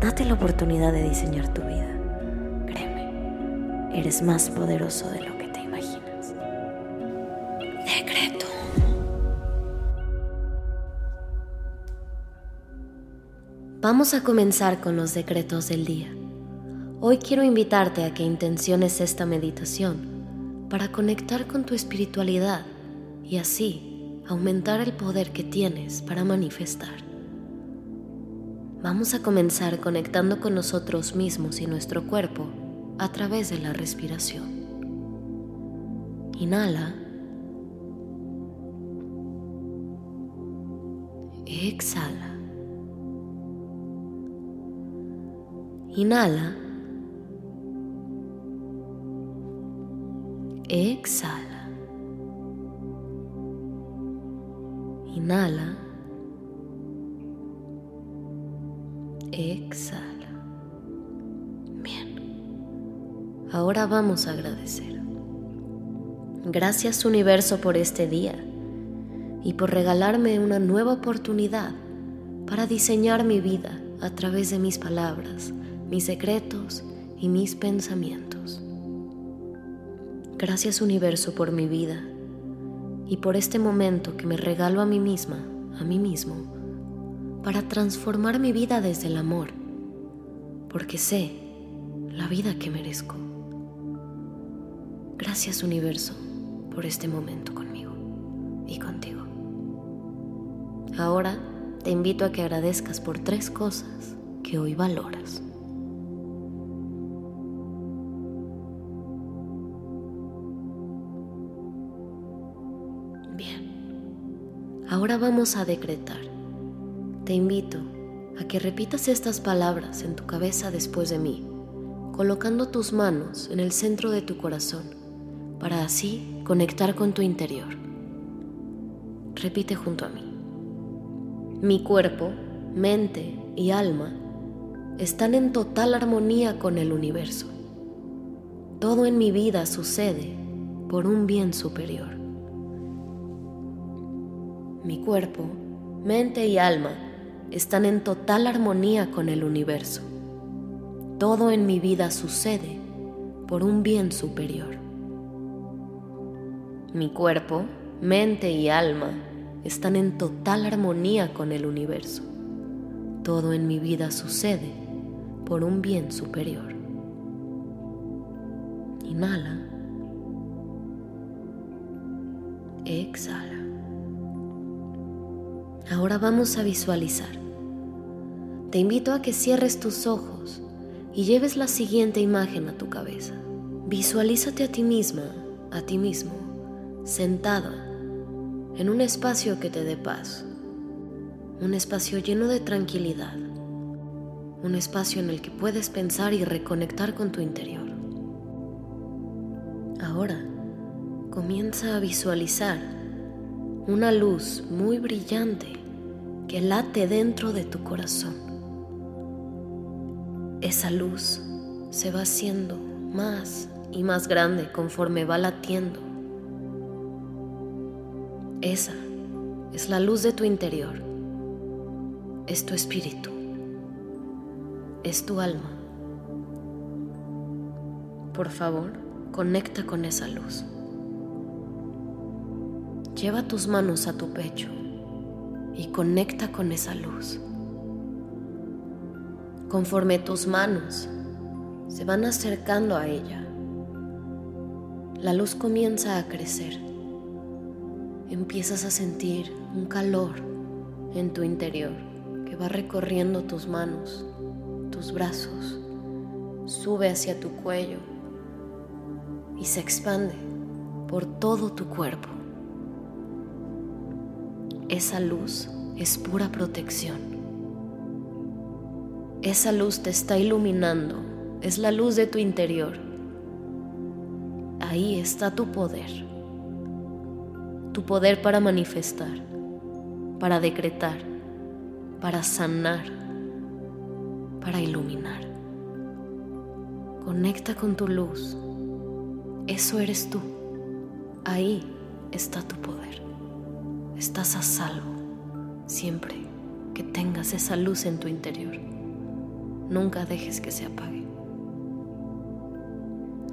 Date la oportunidad de diseñar tu vida. Créeme, eres más poderoso de lo que te imaginas. Decreto. Vamos a comenzar con los decretos del día. Hoy quiero invitarte a que intenciones esta meditación para conectar con tu espiritualidad y así aumentar el poder que tienes para manifestar. Vamos a comenzar conectando con nosotros mismos y nuestro cuerpo a través de la respiración. Inhala. Exhala. Inhala. Exhala. Inhala. Exhala. Bien. Ahora vamos a agradecer. Gracias universo por este día y por regalarme una nueva oportunidad para diseñar mi vida a través de mis palabras, mis secretos y mis pensamientos. Gracias universo por mi vida y por este momento que me regalo a mí misma, a mí mismo para transformar mi vida desde el amor, porque sé la vida que merezco. Gracias universo por este momento conmigo y contigo. Ahora te invito a que agradezcas por tres cosas que hoy valoras. Bien, ahora vamos a decretar te invito a que repitas estas palabras en tu cabeza después de mí, colocando tus manos en el centro de tu corazón, para así conectar con tu interior. Repite junto a mí. Mi cuerpo, mente y alma están en total armonía con el universo. Todo en mi vida sucede por un bien superior. Mi cuerpo, mente y alma están en total armonía con el universo. Todo en mi vida sucede por un bien superior. Mi cuerpo, mente y alma están en total armonía con el universo. Todo en mi vida sucede por un bien superior. Inhala. Exhala. Ahora vamos a visualizar. Te invito a que cierres tus ojos y lleves la siguiente imagen a tu cabeza. Visualízate a ti misma, a ti mismo, sentada en un espacio que te dé paz, un espacio lleno de tranquilidad, un espacio en el que puedes pensar y reconectar con tu interior. Ahora comienza a visualizar una luz muy brillante que late dentro de tu corazón. Esa luz se va haciendo más y más grande conforme va latiendo. Esa es la luz de tu interior. Es tu espíritu. Es tu alma. Por favor, conecta con esa luz. Lleva tus manos a tu pecho y conecta con esa luz. Conforme tus manos se van acercando a ella, la luz comienza a crecer. Empiezas a sentir un calor en tu interior que va recorriendo tus manos, tus brazos, sube hacia tu cuello y se expande por todo tu cuerpo. Esa luz es pura protección. Esa luz te está iluminando, es la luz de tu interior. Ahí está tu poder, tu poder para manifestar, para decretar, para sanar, para iluminar. Conecta con tu luz, eso eres tú, ahí está tu poder, estás a salvo siempre que tengas esa luz en tu interior. Nunca dejes que se apague.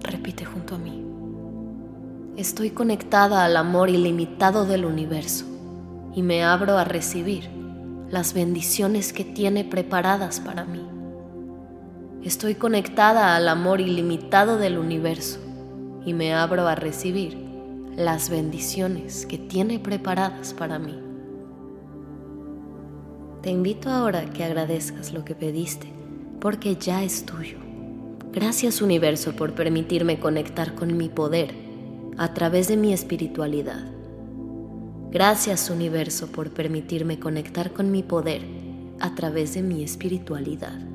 Repite junto a mí. Estoy conectada al amor ilimitado del universo y me abro a recibir las bendiciones que tiene preparadas para mí. Estoy conectada al amor ilimitado del universo y me abro a recibir las bendiciones que tiene preparadas para mí. Te invito ahora que agradezcas lo que pediste porque ya es tuyo. Gracias universo por permitirme conectar con mi poder a través de mi espiritualidad. Gracias universo por permitirme conectar con mi poder a través de mi espiritualidad.